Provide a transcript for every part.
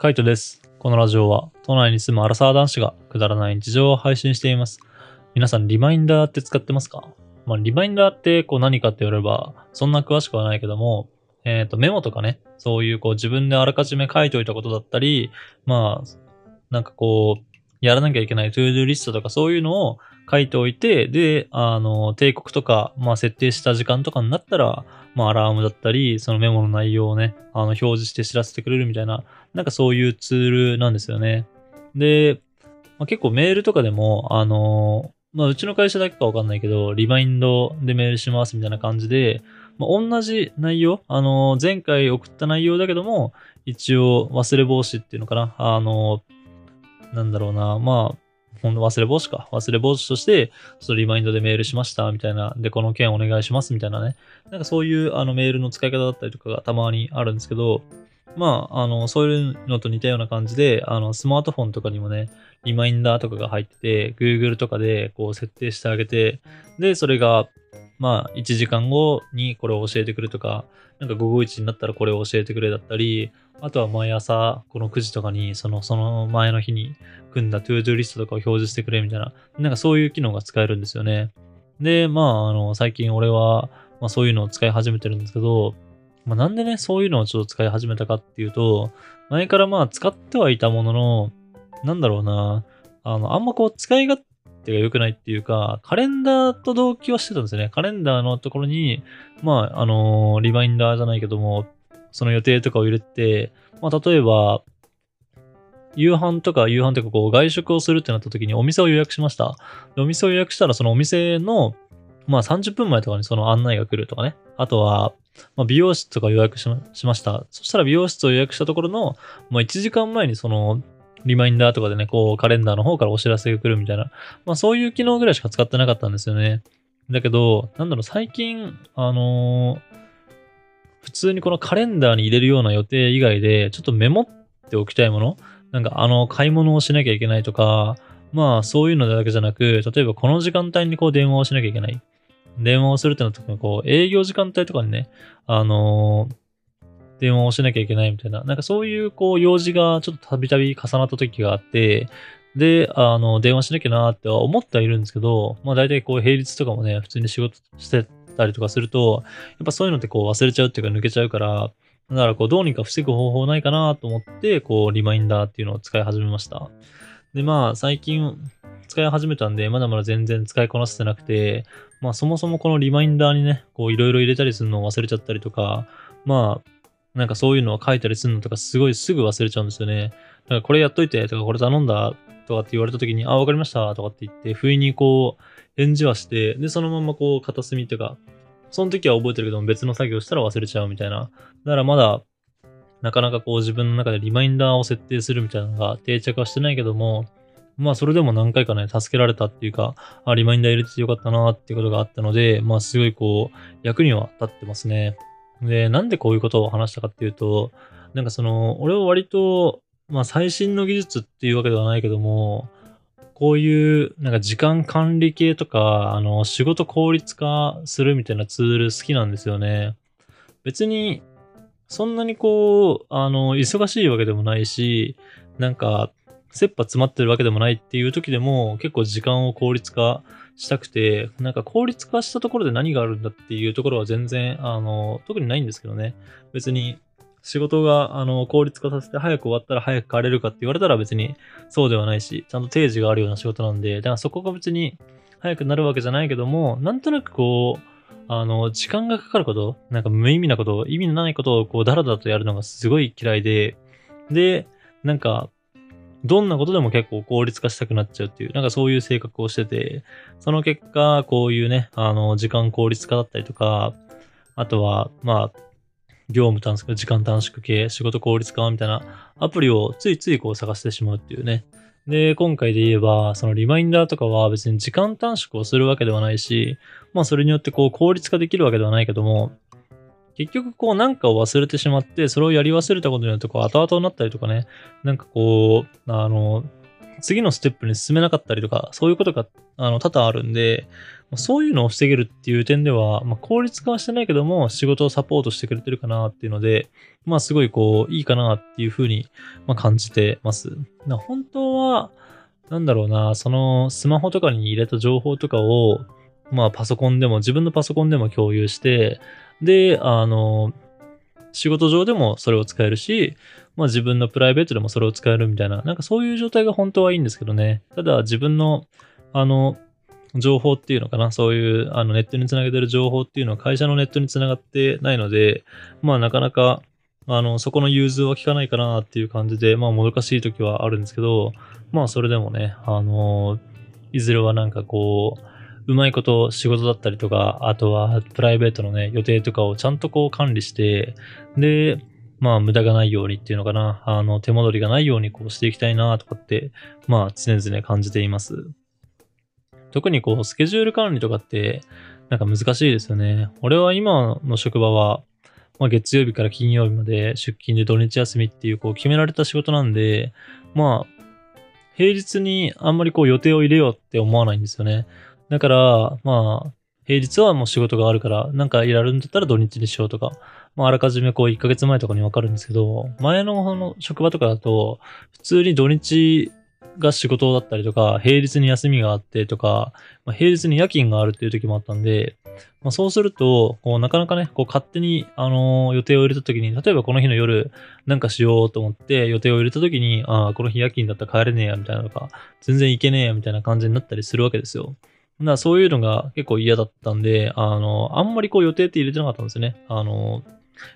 カイトです。このラジオは、都内に住むアラサー男子がくだらない日常を配信しています。皆さん、リマインダーって使ってますか？まあ、リマインダーってこう何かって言われば、そんな詳しくはないけども、えっ、と、メモとかね、そういうこう自分であらかじめ書いておいたことだったり、まあ、なんかこう、やらなきゃいけない ToDo リストとかそういうのを書いておいて、で、あの、定刻とか、まあ設定した時間とかになったら、まあアラームだったり、そのメモの内容をね、あの、表示して知らせてくれるみたいな、なんかそういうツールなんですよね。で、まあ、結構メールとかでも、あのまあうちの会社だけかわかんないけど、リマインドでメールしますみたいな感じで、まあ、同じ内容、あの前回送った内容だけども、一応忘れ防止っていうのかな、あのなんだろうな、まあ、ほんの忘れ防止か。忘れ防止として、ちょっとリマインドでメールしました、みたいな。で、この件お願いします、みたいなね。なんかそういうあのメールの使い方だったりとかがたまにあるんですけど、まあ、あの、そういうのと似たような感じで、あの、スマートフォンとかにもね、リマインダーとかが入ってて、Google とかでこう設定してあげて、で、それが、まあ、1時間後にこれを教えてくれとか、なんか午後1になったらこれを教えてくれだったり、あとは毎朝この9時とかにそのその前の日に組んだ ToDo リストとかを表示してくれみたいな、なんかそういう機能が使えるんですよね。で、まあ、あの、最近俺は、まあそういうのを使い始めてるんですけど、まあなんでね、そういうのをちょっと使い始めたかっていうと、前からまあ使ってはいたものの、なんだろうな、あの、あんまこう使い勝手が良くないっていうか、カレンダーと同期はしてたんですよね。カレンダーのところに、まあ、あのリマインダーじゃないけども、その予定とかを入れて、まあ、例えば、夕飯とか夕飯とかこう外食をするってなった時にお店を予約しました。お店を予約したらそのお店の、まあ30分前とかにその案内が来るとかね。あとは、まあ、美容室とか予約しました。そしたら美容室を予約したところの、まあ、1時間前にそのリマインダーとかでね、こうカレンダーの方からお知らせが来るみたいな、まあそういう機能ぐらいしか使ってなかったんですよね。だけど、なんだろう、最近、あのー普通にこのカレンダーに入れるような予定以外で、ちょっとメモっておきたいものなんかあの、買い物をしなきゃいけないとか、まあそういうのだけじゃなく、例えばこの時間帯にこう電話をしなきゃいけない。電話をするってなった時にこう、営業時間帯とかにね、あのー電話をしなきゃいけないみたいな、なんかそういうこう、用事がちょっとたびたび重なった時があって、で、あの、電話しなきゃなっては思ってはいるんですけど、まあ大体こう、平日とかもね、普通に仕事してたりとかすると、やっぱそういうのってこう忘れちゃうっていうか抜けちゃうから、だからこうどうにか防ぐ方法ないかなと思って、こうリマインダーっていうのを使い始めました。で、まあ最近使い始めたんで、まだまだ全然使いこなせてなくて、まあそもそもこのリマインダーにね、こういろいろ入れたりするのを忘れちゃったりとか、まあなんかそういうのを書いたりするのとかすごいすぐ忘れちゃうんですよね。だからこれやっといてとかこれ頼んだとかって言われた時に、あ、わかりましたとかって言って、不意にこう返事はして、で、そのままこう片隅っていうか、その時は覚えてるけども別の作業したら忘れちゃうみたいな。だからまだ、なかなかこう自分の中でリマインダーを設定するみたいなのが定着はしてないけども、まあそれでも何回かね、助けられたっていうか、あ、リマインダー入れててよかったなっていうことがあったので、まあすごいこう、役には立ってますね。で、なんでこういうことを話したかっていうと、なんかその、俺は割と、まあ最新の技術っていうわけではないけども、こういう、なんか時間管理系とか、あの、仕事効率化するみたいなツール好きなんですよね。別に、そんなにこう、あの、忙しいわけでもないし、なんか、切羽詰まってるわけでもないっていう時でも、結構時間を効率化したくて、なんか効率化したところで何があるんだっていうところは全然、あの、特にないんですけどね。別に、仕事が、あの、効率化させて早く終わったら早く帰れるかって言われたら別にそうではないし、ちゃんと定時があるような仕事なんで、だからそこが別に早くなるわけじゃないけども、なんとなくこう、あの、時間がかかること、なんか無意味なこと、意味のないことをこう、だらだらとやるのがすごい嫌いで、で、なんか、どんなことでも結構効率化したくなっちゃうっていう、なんかそういう性格をしてて、その結果、こういうね、あの、時間効率化だったりとか、あとは、まあ、業務短縮、時間短縮系、仕事効率化みたいなアプリをついついこう探してしまうっていうね。で、今回で言えば、そのリマインダーとかは別に時間短縮をするわけではないし、まあそれによってこう効率化できるわけではないけども、結局こうなんかを忘れてしまって、それをやり忘れたことによってこう後々になったりとかね、なんかこう、あの、次のステップに進めなかったりとか、そういうことが、あの、多々あるんで、そういうのを防げるっていう点では、まあ、効率化はしてないけども、仕事をサポートしてくれてるかなっていうので、まあ、すごいこう、いいかなっていうふうに、まあ、感じてます。本当は、なんだろうな、その、スマホとかに入れた情報とかを、まあ、パソコンでも、自分のパソコンでも共有して、で、あの、仕事上でもそれを使えるし、まあ自分のプライベートでもそれを使えるみたいな、なんかそういう状態が本当はいいんですけどね。ただ自分の、あの、情報っていうのかな、そういうあのネットにつなげてる情報っていうのは会社のネットにつながってないので、まあなかなか、あの、そこの融通は効かないかなっていう感じで、まあもどかしい時はあるんですけど、まあそれでもね、あの、いずれはなんかこう、うまいこと仕事だったりとか、あとはプライベートのね、予定とかをちゃんとこう管理して、で、まあ無駄がないようにっていうのかな、あの手戻りがないようにこうしていきたいなとかって、まあ常々感じています。特にこう、スケジュール管理とかって、なんか難しいですよね。俺は今の職場は、まあ、月曜日から金曜日まで出勤で土日休みっていうこう決められた仕事なんで、まあ、平日にあんまりこう予定を入れようって思わないんですよね。だから、まあ、平日はもう仕事があるから、なんかいられるんだったら土日にしようとか、まあ、あらかじめこう1ヶ月前とかにわかるんですけど、前のの職場とかだと、普通に土日が仕事だったりとか、平日に休みがあってとか、まあ、平日に夜勤があるっていう時もあったんで、まあ、そうすると、こう、なかなかね、こう、勝手に、あの、予定を入れた時に、例えばこの日の夜、なんかしようと思って、予定を入れた時に、ああ、この日夜勤だったら帰れねえや、みたいなとか、全然行けねえや、みたいな感じになったりするわけですよ。だからそういうのが結構嫌だったんで、あの、あんまりこう予定って入れてなかったんですよね。あの、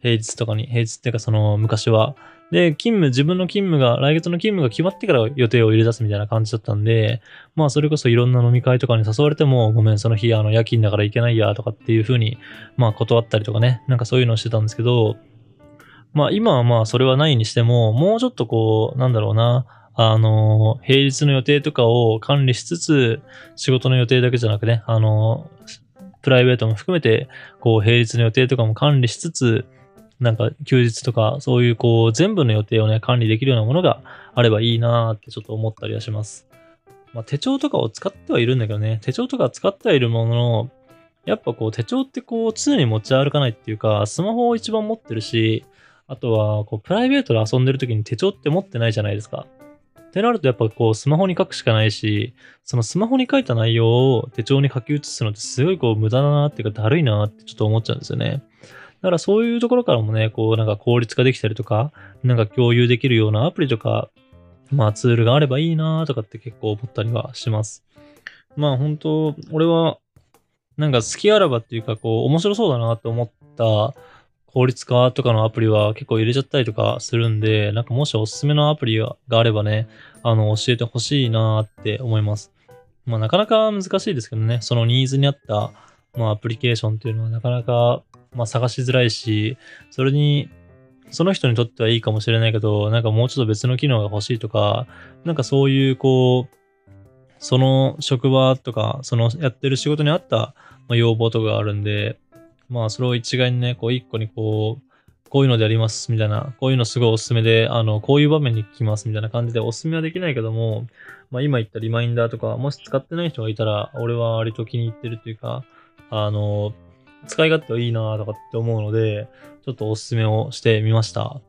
平日とかに、平日っていうかその昔は。で、勤務、自分の勤務が、来月の勤務が決まってから予定を入れ出すみたいな感じだったんで、まあそれこそいろんな飲み会とかに誘われても、ごめん、その日あの夜勤だから行けないやとかっていう風に、まあ断ったりとかね、なんかそういうのをしてたんですけど、まあ今はまあそれはないにしても、もうちょっとこう、なんだろうな、あの、平日の予定とかを管理しつつ、仕事の予定だけじゃなくね、あの、プライベートも含めて、こう、平日の予定とかも管理しつつ、なんか休日とか、そういうこう、全部の予定をね、管理できるようなものがあればいいなーってちょっと思ったりはします。まあ、手帳とかを使ってはいるんだけどね、手帳とか使ってはいるものの、やっぱこう、手帳ってこう、常に持ち歩かないっていうか、スマホを一番持ってるし、あとは、こう、プライベートで遊んでる時に手帳って持ってないじゃないですか。ってなるとやっぱこうスマホに書くしかないし、そのスマホに書いた内容を手帳に書き写すのってすごいこう無駄だなっていうかだるいなってちょっと思っちゃうんですよね。だからそういうところからもね、こうなんか効率化できたりとか、なんか共有できるようなアプリとか、まあツールがあればいいなとかって結構思ったりはします。まあ本当、俺はなんか好きあらばっていうかこう面白そうだなって思った効率化とかのアプリは結構入れちゃったりとかするんで、なんかもしおすすめのアプリがあればね、あの教えてほしいなって思います。まあなかなか難しいですけどね、そのニーズに合ったまあアプリケーションっていうのはなかなかまあ、探しづらいし、それに、その人にとってはいいかもしれないけど、なんかもうちょっと別の機能が欲しいとか、なんかそういう、こう、その職場とか、そのやってる仕事に合った、まあ、要望とかがあるんで、まあそれを一概にね、こう一個にこう、こういうのでやりますみたいな、こういうのすごいおすすめで、あの、こういう場面に来ますみたいな感じでおすすめはできないけども、まあ今言ったリマインダーとか、もし使ってない人がいたら、俺は割と気に入ってるというか、あの、使い勝手はいいなとかって思うので、ちょっとおすすめをしてみました。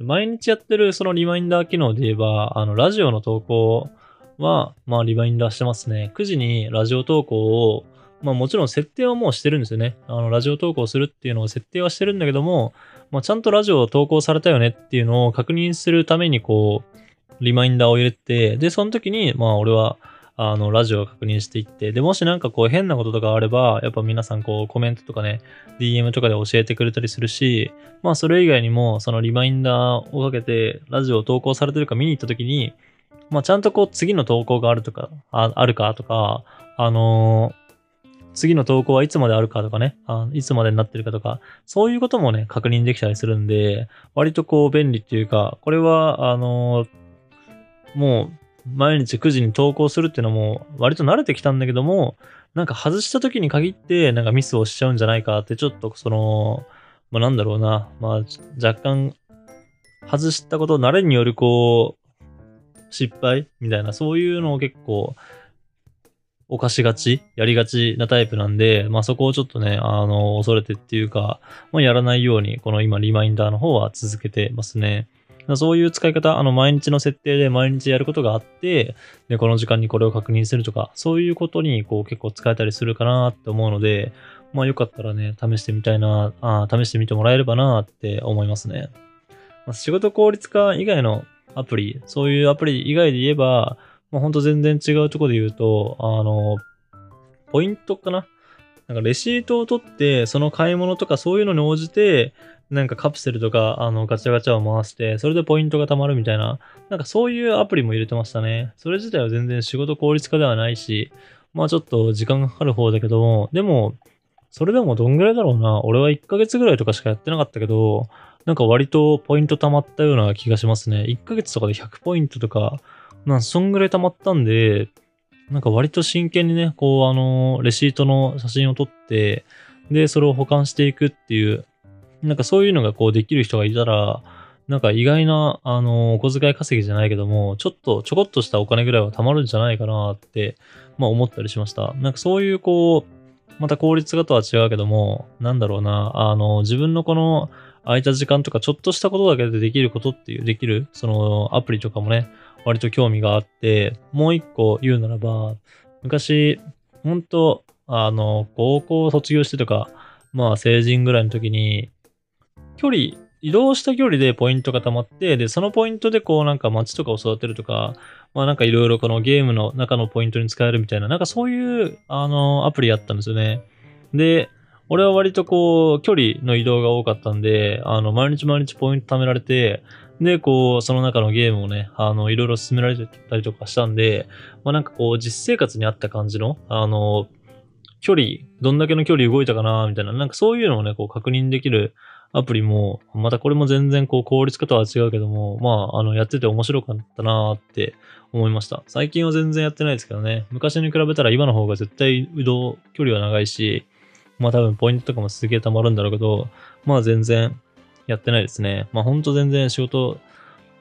毎日やってるそのリマインダー機能で言えば、あの、ラジオの投稿は、まあ、リマインダーしてますね。9時にラジオ投稿を、まあもちろん設定はもうしてるんですよね。あの、ラジオ投稿するっていうのを設定はしてるんだけども、まあちゃんとラジオを投稿されたよねっていうのを確認するためにこう、リマインダーを入れて、で、その時に、まあ俺は、あの、ラジオを確認していって、で、もしなんかこう変なこととかあれば、やっぱ皆さんこうコメントとかね、DM とかで教えてくれたりするし、まあそれ以外にも、そのリマインダーをかけて、ラジオを投稿されてるか見に行った時に、まあちゃんとこう次の投稿があるとか、ああるかとか、あのー次の投稿はいつまであるかとかねあ、いつまでになってるかとか、そういうこともね、確認できたりするんで、割とこう便利っていうか、これは、あのー、もう毎日9時に投稿するっていうのも割と慣れてきたんだけども、なんか外した時に限ってなんかミスをしちゃうんじゃないかってちょっとその、まあなんだろうな、まあ若干外したこと慣れによるこう、失敗みたいな、そういうのを結構、犯しがち、やりがちなタイプなんで、まあそこをちょっとね、あの、恐れてっていうか、まあやらないように、この今リマインダーの方は続けてますね。そういう使い方、あの、毎日の設定で毎日やることがあって、で、この時間にこれを確認するとか、そういうことに、こう、結構使えたりするかなって思うので、まあ、よかったらね、試してみたいな、あ試してみてもらえればなって思いますね。まあ、仕事効率化以外のアプリ、そういうアプリ以外で言えば、まあ、ほんと全然違うとこで言うと、あの、ポイントかな？なんかレシートを取って、その買い物とかそういうのに応じて、なんかカプセルとか、あの、ガチャガチャを回して、それでポイントが貯まるみたいな、なんかそういうアプリも入れてましたね。それ自体は全然仕事効率化ではないし、まあちょっと時間がかかる方だけども、でも、それでもどんぐらいだろうな？俺は1ヶ月ぐらいとかしかやってなかったけど、なんか割とポイント貯まったような気がしますね。1ヶ月とかで100ポイントとか、なんそんぐらい貯まったんで、なんか割と真剣にね、こう、あの、レシートの写真を撮って、で、それを保管していくっていう、なんかそういうのがこうできる人がいたら、なんか意外な、あの、お小遣い稼ぎじゃないけども、ちょっと、ちょこっとしたお金ぐらいは貯まるんじゃないかなって、まあ思ったりしました。なんかそういうこう、また効率化とは違うけども、なんだろうな、あの、自分のこの空いた時間とかちょっとしたことだけでできることっていう、できる、そのアプリとかもね、割と興味があって、もう一個言うならば、昔、ほんと、あの、高校卒業してとか、まあ成人ぐらいの時に、距離移動した距離でポイントが溜まって、で、そのポイントでこうなんか街とかを育てるとか、まあなんかいろいろこのゲームの中のポイントに使えるみたいな、なんかそういうあのアプリやったんですよね。で、俺は割とこう距離の移動が多かったんで、あの毎日毎日ポイント貯められて、で、こう、その中のゲームをね、あの、いろいろ進められてたりとかしたんで、まあなんかこう、実生活に合った感じの、あの、距離、どんだけの距離動いたかな、みたいな、なんかそういうのをね、こう確認できるアプリも、またこれも全然こう効率化とは違うけども、まあ、あの、やってて面白かったなーって思いました。最近は全然やってないですけどね、昔に比べたら今の方が絶対移動距離は長いし、まあ多分ポイントとかもすげえ溜まるんだろうけど、まあ全然やってないですね。まあほんと全然仕事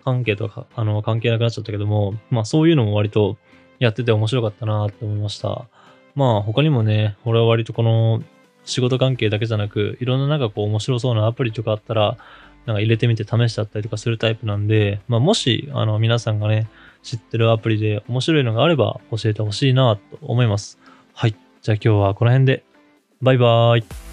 関係とか、あの、関係なくなっちゃったけども、まあそういうのも割とやってて面白かったなって思いました。まあ他にもね、俺は割とこの仕事関係だけじゃなく、いろんななんかこう面白そうなアプリとかあったら、なんか入れてみて試しちゃったりとかするタイプなんで、まあもし、あの皆さんがね、知ってるアプリで面白いのがあれば教えてほしいなと思います。はい。じゃあ今日はこの辺で。バイバイ。